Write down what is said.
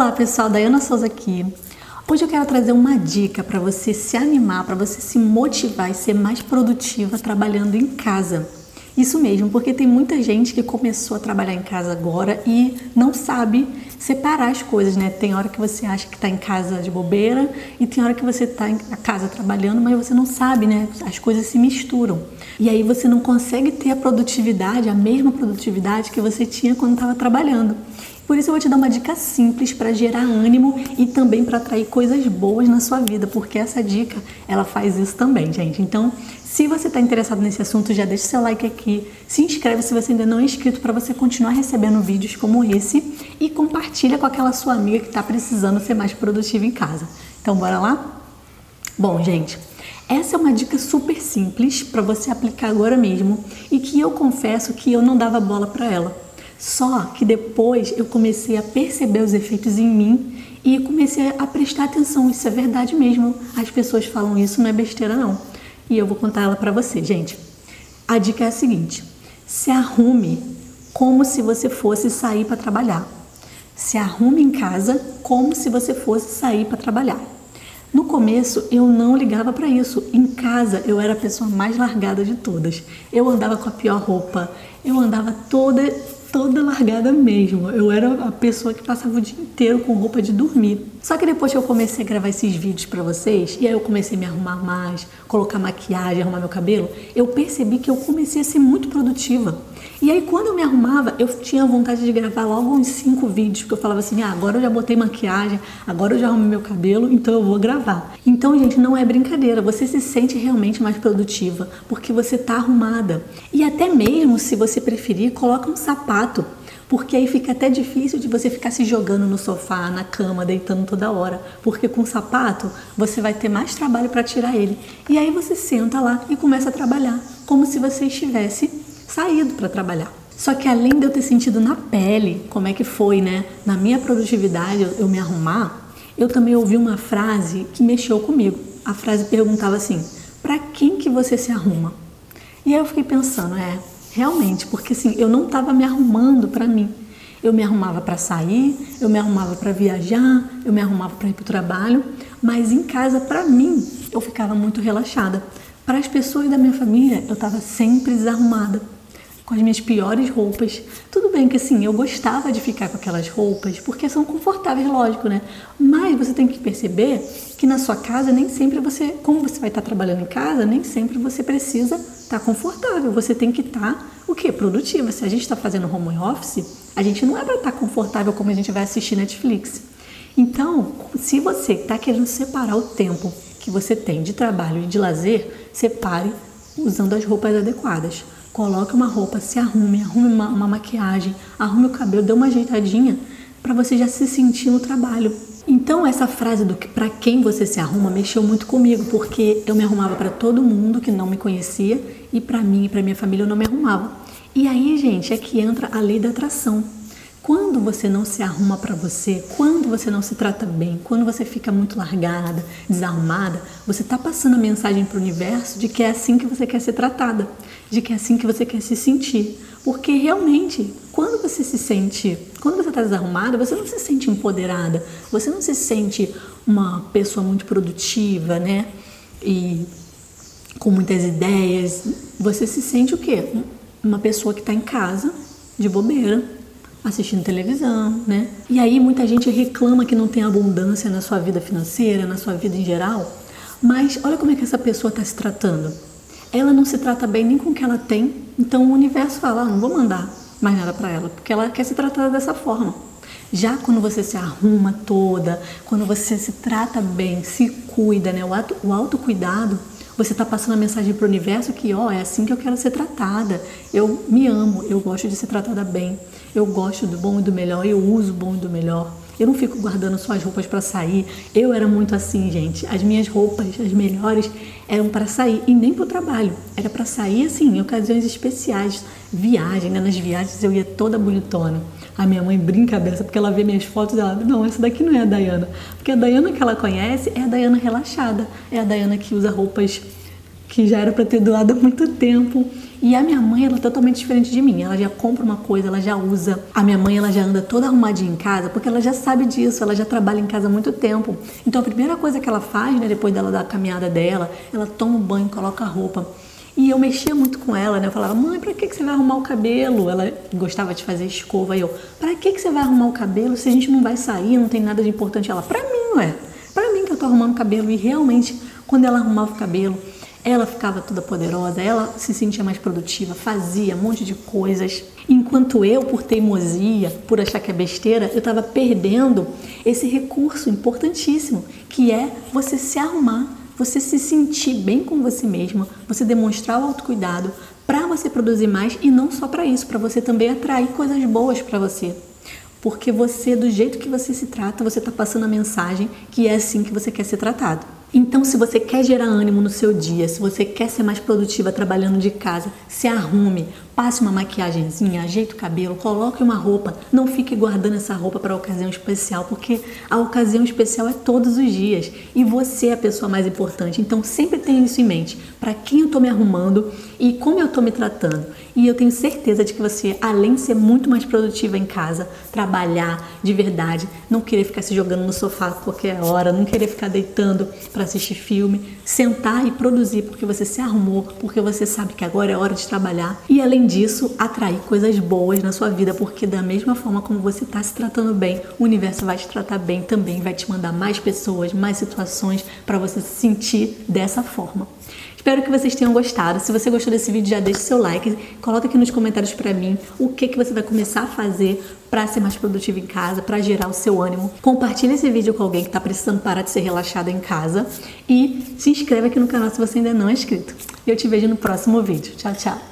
Olá pessoal, Dayana Souza aqui. Hoje eu quero trazer uma dica para você se animar, para você se motivar e ser mais produtiva trabalhando em casa. Isso mesmo, porque tem muita gente que começou a trabalhar em casa agora e não sabe separar as coisas, né? Tem hora que você acha que está em casa de bobeira e tem hora que você está em casa trabalhando, mas você não sabe, né? As coisas se misturam. E aí você não consegue ter a produtividade, a mesma produtividade que você tinha quando estava trabalhando. Por isso eu vou te dar uma dica simples para gerar ânimo e também para atrair coisas boas na sua vida, porque essa dica ela faz isso também, gente. Então, se você está interessado nesse assunto, já deixa seu like aqui, se inscreve se você ainda não é inscrito para você continuar recebendo vídeos como esse e compartilha com aquela sua amiga que está precisando ser mais produtiva em casa. Então, bora lá? Bom, gente, essa é uma dica super simples para você aplicar agora mesmo e que eu confesso que eu não dava bola para ela. Só que depois eu comecei a perceber os efeitos em mim e comecei a prestar atenção. Isso é verdade mesmo. As pessoas falam isso, não é besteira não. E eu vou contar ela para você, gente. A dica é a seguinte: se arrume como se você fosse sair para trabalhar. Se arrume em casa como se você fosse sair para trabalhar. No começo eu não ligava para isso. Em casa eu era a pessoa mais largada de todas. Eu andava com a pior roupa, eu andava toda toda largada mesmo. Eu era a pessoa que passava o dia inteiro com roupa de dormir. Só que depois que eu comecei a gravar esses vídeos para vocês, e aí eu comecei a me arrumar mais, colocar maquiagem, arrumar meu cabelo, eu percebi que eu comecei a ser muito produtiva. E aí quando eu me arrumava, eu tinha vontade de gravar logo uns cinco vídeos, porque eu falava assim, ah, agora eu já botei maquiagem, agora eu já arrumei meu cabelo, então eu vou gravar. Então, gente, não é brincadeira, você se sente realmente mais produtiva, porque você tá arrumada. E até mesmo, se você preferir, coloca um sapato porque aí fica até difícil de você ficar se jogando no sofá, na cama, deitando toda hora, porque com o sapato você vai ter mais trabalho para tirar ele. E aí você senta lá e começa a trabalhar, como se você estivesse saído para trabalhar. Só que além de eu ter sentido na pele como é que foi, né, na minha produtividade eu me arrumar, eu também ouvi uma frase que mexeu comigo. A frase perguntava assim: "Para quem que você se arruma?" E aí eu fiquei pensando, é, realmente, porque assim, eu não estava me arrumando para mim. Eu me arrumava para sair, eu me arrumava para viajar, eu me arrumava para ir para o trabalho, mas em casa, para mim, eu ficava muito relaxada. Para as pessoas da minha família, eu estava sempre desarrumada com as minhas piores roupas. Tudo bem que assim, eu gostava de ficar com aquelas roupas porque são confortáveis, lógico, né? Mas você tem que perceber que na sua casa nem sempre você, como você vai estar trabalhando em casa, nem sempre você precisa estar confortável. Você tem que estar o quê? Produtiva. Se a gente está fazendo home office, a gente não é para estar confortável como a gente vai assistir Netflix. Então, se você está querendo separar o tempo que você tem de trabalho e de lazer, separe usando as roupas adequadas. Coloque uma roupa, se arrume, arrume uma, uma maquiagem, arrume o cabelo, dê uma ajeitadinha para você já se sentir no trabalho. Então essa frase do que para quem você se arruma mexeu muito comigo, porque eu me arrumava para todo mundo que não me conhecia e para mim e para minha família eu não me arrumava. E aí, gente, é que entra a lei da atração. Quando você não se arruma para você, quando você não se trata bem, quando você fica muito largada, desarrumada, você está passando a mensagem para o universo de que é assim que você quer ser tratada, de que é assim que você quer se sentir. Porque realmente, quando você se sente, quando você está desarrumada, você não se sente empoderada, você não se sente uma pessoa muito produtiva, né? E com muitas ideias. Você se sente o quê? Uma pessoa que está em casa, de bobeira, assistindo televisão, né? E aí muita gente reclama que não tem abundância na sua vida financeira, na sua vida em geral, mas olha como é que essa pessoa está se tratando. Ela não se trata bem nem com o que ela tem, então o universo fala, ah, não vou mandar mais nada para ela, porque ela quer se tratar dessa forma. Já quando você se arruma toda, quando você se trata bem, se cuida, né? O, auto, o autocuidado, você está passando a mensagem para o universo que, ó, é assim que eu quero ser tratada. Eu me amo, eu gosto de ser tratada bem. Eu gosto do bom e do melhor, eu uso o bom e do melhor. Eu não fico guardando só as roupas para sair. Eu era muito assim, gente. As minhas roupas, as melhores, eram para sair e nem para o trabalho. Era para sair assim, em ocasiões especiais, viagem. Né? Nas viagens eu ia toda bonitona. A minha mãe brinca a beça porque ela vê minhas fotos e ela, não, essa daqui não é a Dayana. Porque a Dayana que ela conhece é a Dayana relaxada. É a Dayana que usa roupas que já era para ter doado há muito tempo. E a minha mãe, ela é totalmente diferente de mim. Ela já compra uma coisa, ela já usa. A minha mãe, ela já anda toda arrumadinha em casa, porque ela já sabe disso, ela já trabalha em casa há muito tempo. Então a primeira coisa que ela faz, né, depois dela dar a caminhada dela, ela toma um banho, coloca a roupa. E eu mexia muito com ela, né? Eu falava, mãe, pra que, que você vai arrumar o cabelo? Ela gostava de fazer escova. E eu, pra que, que você vai arrumar o cabelo se a gente não vai sair, não tem nada de importante? Ela, pra mim, ué. Pra mim que eu tô arrumando o cabelo. E realmente, quando ela arrumava o cabelo, ela ficava toda poderosa, ela se sentia mais produtiva, fazia um monte de coisas. Enquanto eu, por teimosia, por achar que é besteira, eu estava perdendo esse recurso importantíssimo, que é você se arrumar, você se sentir bem com você mesma, você demonstrar o autocuidado para você produzir mais e não só para isso, para você também atrair coisas boas para você. Porque você, do jeito que você se trata, você está passando a mensagem que é assim que você quer ser tratado. Então, se você quer gerar ânimo no seu dia, se você quer ser mais produtiva trabalhando de casa, se arrume, passe uma maquiagemzinha, ajeite o cabelo, coloque uma roupa, não fique guardando essa roupa para ocasião especial, porque a ocasião especial é todos os dias e você é a pessoa mais importante. Então, sempre tenha isso em mente, para quem eu estou me arrumando e como eu estou me tratando. E eu tenho certeza de que você, além de ser muito mais produtiva em casa, trabalhar de verdade, não querer ficar se jogando no sofá a qualquer hora, não querer ficar deitando para assistir filme, sentar e produzir porque você se arrumou, porque você sabe que agora é hora de trabalhar e além disso atrair coisas boas na sua vida, porque da mesma forma como você está se tratando bem, o universo vai te tratar bem também, vai te mandar mais pessoas, mais situações para você se sentir dessa forma. Espero que vocês tenham gostado. Se você gostou desse vídeo, já deixe seu like, coloca aqui nos comentários para mim o que que você vai começar a fazer para ser mais produtivo em casa, para gerar o seu ânimo. Compartilhe esse vídeo com alguém que está precisando parar de ser relaxado em casa e se inscreva aqui no canal se você ainda não é inscrito. Eu te vejo no próximo vídeo. Tchau, tchau.